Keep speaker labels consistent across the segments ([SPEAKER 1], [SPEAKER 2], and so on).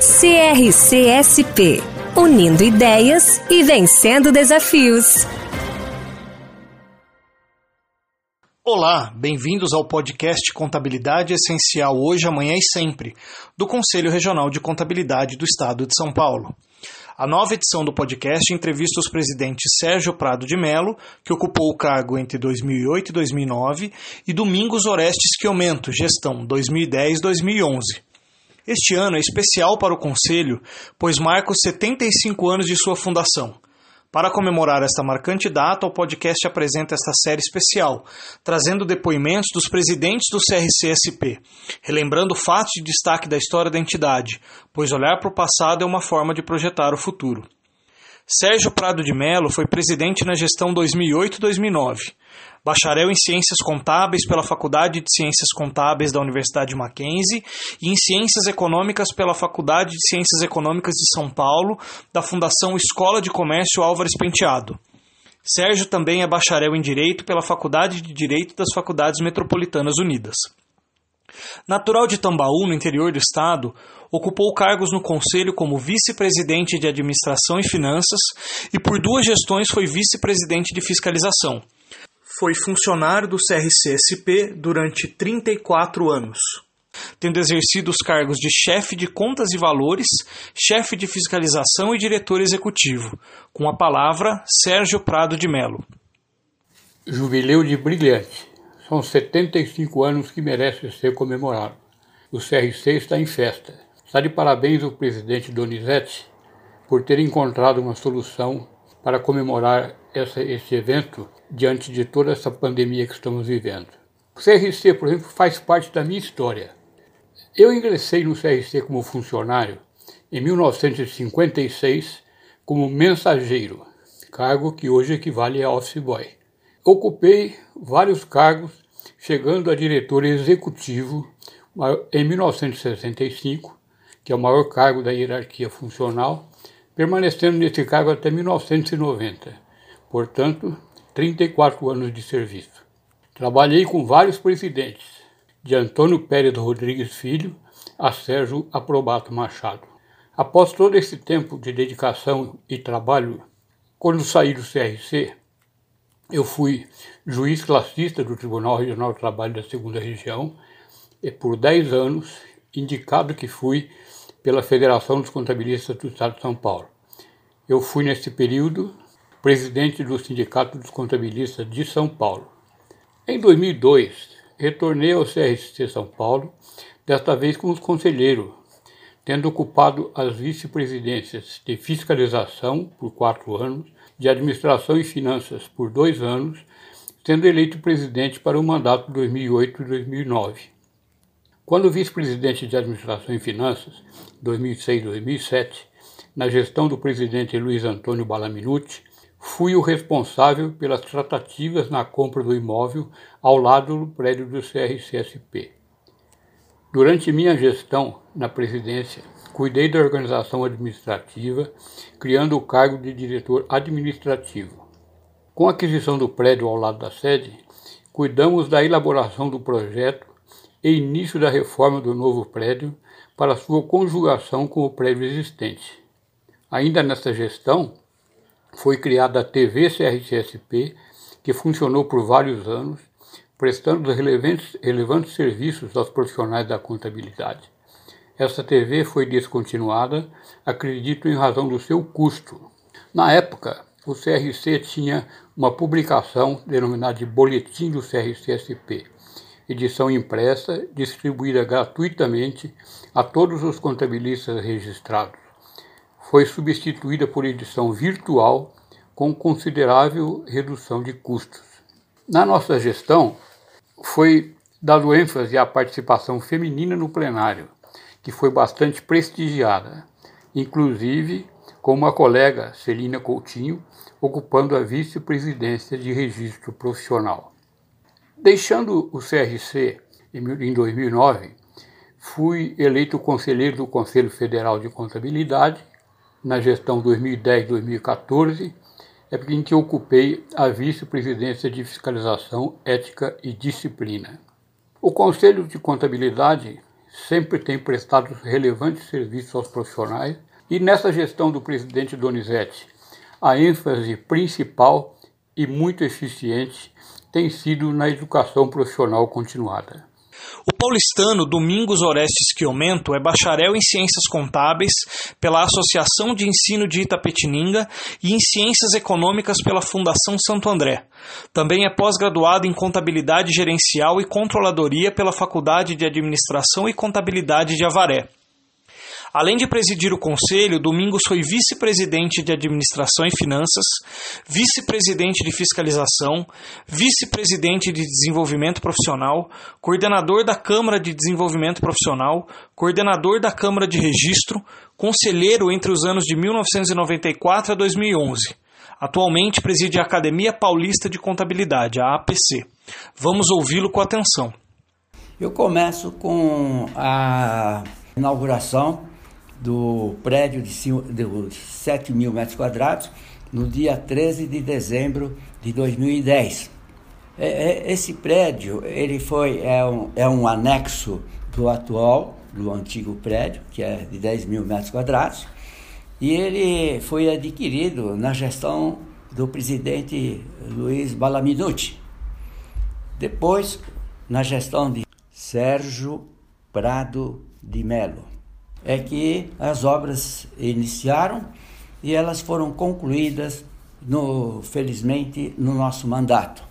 [SPEAKER 1] CRCSP Unindo ideias e vencendo desafios.
[SPEAKER 2] Olá, bem-vindos ao podcast Contabilidade Essencial hoje, amanhã e sempre, do Conselho Regional de Contabilidade do Estado de São Paulo. A nova edição do podcast entrevista os presidentes Sérgio Prado de Melo, que ocupou o cargo entre 2008 e 2009, e Domingos Orestes Quiomento, gestão 2010-2011. Este ano é especial para o Conselho, pois marca os 75 anos de sua fundação. Para comemorar esta marcante data, o podcast apresenta esta série especial, trazendo depoimentos dos presidentes do CRCSP, relembrando fatos de destaque da história da entidade, pois olhar para o passado é uma forma de projetar o futuro. Sérgio Prado de Melo foi presidente na gestão 2008-2009 bacharel em Ciências Contábeis pela Faculdade de Ciências Contábeis da Universidade Mackenzie e em Ciências Econômicas pela Faculdade de Ciências Econômicas de São Paulo, da Fundação Escola de Comércio Álvares Penteado. Sérgio também é bacharel em Direito pela Faculdade de Direito das Faculdades Metropolitanas Unidas. Natural de Tambaú, no interior do estado, ocupou cargos no conselho como vice-presidente de Administração e Finanças e por duas gestões foi vice-presidente de Fiscalização foi funcionário do CRC-SP durante 34 anos, tendo exercido os cargos de chefe de contas e valores, chefe de fiscalização e diretor executivo. Com a palavra, Sérgio Prado de Melo.
[SPEAKER 3] Jubileu de brilhante. São 75 anos que merece ser comemorado. O CRC está em festa. Está de parabéns o presidente Donizete por ter encontrado uma solução para comemorar essa, esse evento diante de toda essa pandemia que estamos vivendo. O CRC, por exemplo, faz parte da minha história. Eu ingressei no CRC como funcionário em 1956 como mensageiro, cargo que hoje equivale a office boy. Ocupei vários cargos, chegando a diretor executivo em 1965, que é o maior cargo da hierarquia funcional, permanecendo nesse cargo até 1990. Portanto, 34 anos de serviço. Trabalhei com vários presidentes, de Antônio Pérez Rodrigues Filho a Sérgio Aprobato Machado. Após todo esse tempo de dedicação e trabalho, quando saí do CRC, eu fui juiz classista do Tribunal Regional do Trabalho da Segunda Região e por 10 anos indicado que fui pela Federação dos Contabilistas do Estado de São Paulo. Eu fui nesse período presidente do Sindicato dos Contabilistas de São Paulo. Em 2002, retornei ao CRC São Paulo, desta vez como conselheiro, tendo ocupado as vice-presidências de fiscalização por quatro anos, de administração e finanças por dois anos, sendo eleito presidente para o mandato 2008 e 2009. Quando vice-presidente de administração e finanças, 2006-2007, na gestão do presidente Luiz Antônio Balaminuti, Fui o responsável pelas tratativas na compra do imóvel ao lado do prédio do CRCSP. Durante minha gestão na presidência, cuidei da organização administrativa, criando o cargo de diretor administrativo. Com a aquisição do prédio ao lado da sede, cuidamos da elaboração do projeto e início da reforma do novo prédio para sua conjugação com o prédio existente. Ainda nesta gestão, foi criada a TV CRCSP, que funcionou por vários anos, prestando relevantes, relevantes serviços aos profissionais da contabilidade. Essa TV foi descontinuada, acredito, em razão do seu custo. Na época, o CRC tinha uma publicação denominada de Boletim do CRCSP, edição impressa, distribuída gratuitamente a todos os contabilistas registrados foi substituída por edição virtual com considerável redução de custos. Na nossa gestão, foi dado ênfase à participação feminina no plenário, que foi bastante prestigiada, inclusive com uma colega, Celina Coutinho, ocupando a vice-presidência de registro profissional. Deixando o CRC em 2009, fui eleito conselheiro do Conselho Federal de Contabilidade na gestão 2010-2014, é em que ocupei a vice-presidência de Fiscalização, Ética e Disciplina. O Conselho de Contabilidade sempre tem prestado relevantes serviços aos profissionais e nessa gestão do presidente Donizete, a ênfase principal e muito eficiente tem sido na educação profissional continuada.
[SPEAKER 2] O paulistano Domingos Orestes Quiomento é bacharel em Ciências Contábeis pela Associação de Ensino de Itapetininga e em Ciências Econômicas pela Fundação Santo André. Também é pós-graduado em Contabilidade Gerencial e Controladoria pela Faculdade de Administração e Contabilidade de Avaré. Além de presidir o conselho, Domingos foi vice-presidente de Administração e Finanças, vice-presidente de Fiscalização, vice-presidente de Desenvolvimento Profissional, coordenador da Câmara de Desenvolvimento Profissional, coordenador da Câmara de Registro, conselheiro entre os anos de 1994 a 2011. Atualmente preside a Academia Paulista de Contabilidade, a APC. Vamos ouvi-lo com atenção.
[SPEAKER 4] Eu começo com a inauguração do prédio de, de 7 mil metros quadrados no dia 13 de dezembro de 2010. É, é, esse prédio ele foi, é, um, é um anexo do atual, do antigo prédio, que é de 10 mil metros quadrados, e ele foi adquirido na gestão do presidente Luiz Balaminuti. Depois, na gestão de Sérgio Prado de Melo é que as obras iniciaram e elas foram concluídas, no, felizmente, no nosso mandato.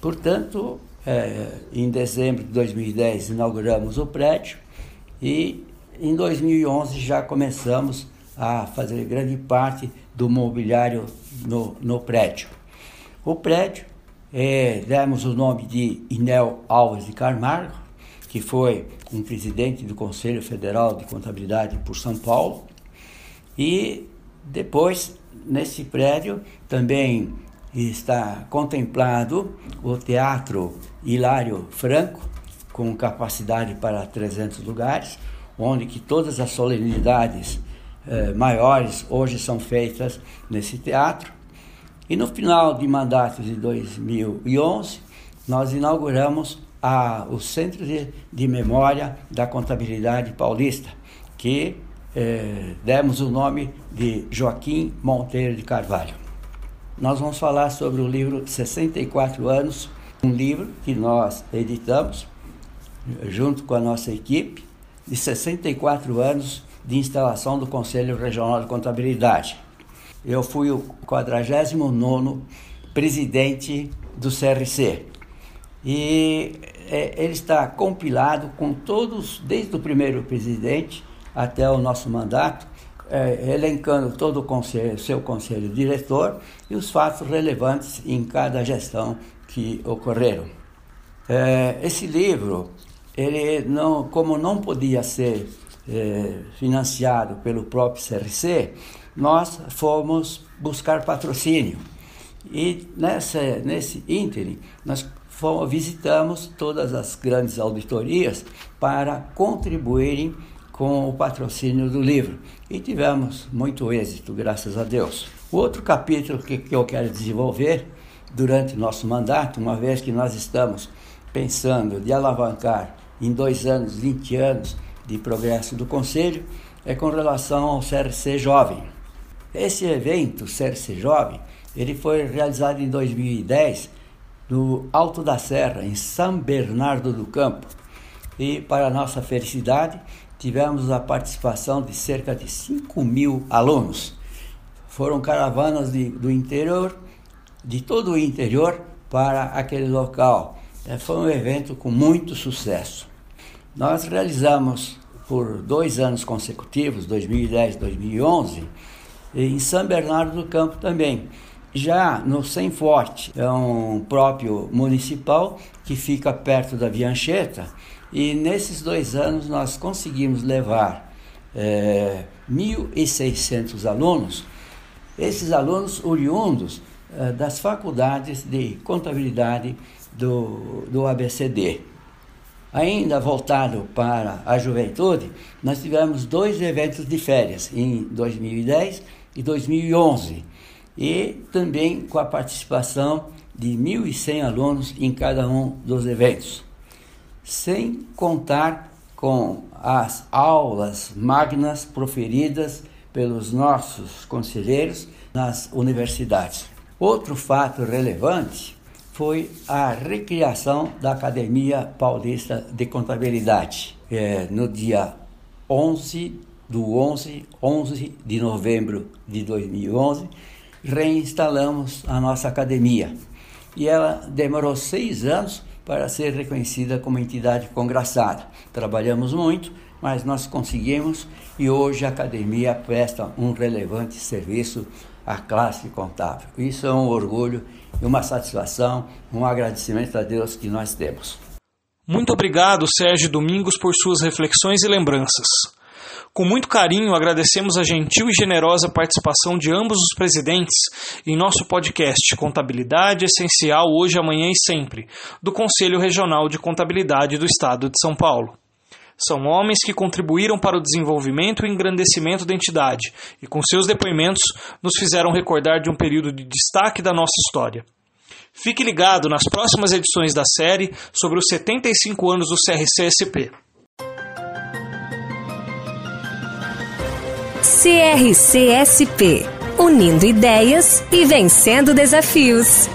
[SPEAKER 4] Portanto, é, em dezembro de 2010 inauguramos o prédio e em 2011 já começamos a fazer grande parte do mobiliário no, no prédio. O prédio, é, demos o nome de Inel Alves de Carmargo, que foi um presidente do Conselho Federal de Contabilidade por São Paulo. E depois, nesse prédio, também está contemplado o Teatro Hilário Franco, com capacidade para 300 lugares, onde que todas as solenidades eh, maiores hoje são feitas nesse teatro. E no final de mandato de 2011, nós inauguramos a, o Centro de, de Memória da Contabilidade Paulista, que eh, demos o nome de Joaquim Monteiro de Carvalho. Nós vamos falar sobre o livro 64 anos, um livro que nós editamos junto com a nossa equipe, de 64 anos de instalação do Conselho Regional de Contabilidade. Eu fui o 49º presidente do CRC. E é, ele está compilado com todos, desde o primeiro presidente até o nosso mandato, é, elencando todo o conselho, seu conselho diretor e os fatos relevantes em cada gestão que ocorreram. É, esse livro, ele não, como não podia ser é, financiado pelo próprio CRC, nós fomos buscar patrocínio. E nessa, nesse ínterim, nós fomos, visitamos todas as grandes auditorias para contribuírem com o patrocínio do livro e tivemos muito êxito, graças a Deus. O outro capítulo que, que eu quero desenvolver durante nosso mandato, uma vez que nós estamos pensando de alavancar em dois anos, 20 anos de progresso do Conselho, é com relação ao CRC Jovem. Esse evento, CRC Jovem, ele foi realizado em 2010 no Alto da Serra, em São Bernardo do Campo. E, para nossa felicidade, tivemos a participação de cerca de 5 mil alunos. Foram caravanas de, do interior, de todo o interior, para aquele local. É, foi um evento com muito sucesso. Nós realizamos por dois anos consecutivos, 2010 e 2011, em São Bernardo do Campo também. Já no Sem Forte, é um próprio municipal que fica perto da Viancheta, E nesses dois anos nós conseguimos levar é, 1.600 alunos, esses alunos oriundos é, das faculdades de contabilidade do, do ABCD. Ainda voltado para a juventude, nós tivemos dois eventos de férias, em 2010 e 2011, e também com a participação de 1.100 alunos em cada um dos eventos, sem contar com as aulas magnas proferidas pelos nossos conselheiros nas universidades. Outro fato relevante foi a recriação da Academia Paulista de Contabilidade, é, no dia 11 do 11, 11 de novembro de 2011, reinstalamos a nossa academia. E ela demorou seis anos para ser reconhecida como entidade congraçada. Trabalhamos muito, mas nós conseguimos e hoje a academia presta um relevante serviço à classe contábil. Isso é um orgulho e uma satisfação, um agradecimento a Deus que nós temos.
[SPEAKER 2] Muito obrigado, Sérgio Domingos, por suas reflexões e lembranças. Com muito carinho, agradecemos a gentil e generosa participação de ambos os presidentes em nosso podcast Contabilidade Essencial Hoje, Amanhã e Sempre, do Conselho Regional de Contabilidade do Estado de São Paulo. São homens que contribuíram para o desenvolvimento e engrandecimento da entidade e, com seus depoimentos, nos fizeram recordar de um período de destaque da nossa história. Fique ligado nas próximas edições da série sobre os 75 anos do CRCSP.
[SPEAKER 1] CRCSP Unindo ideias e vencendo desafios.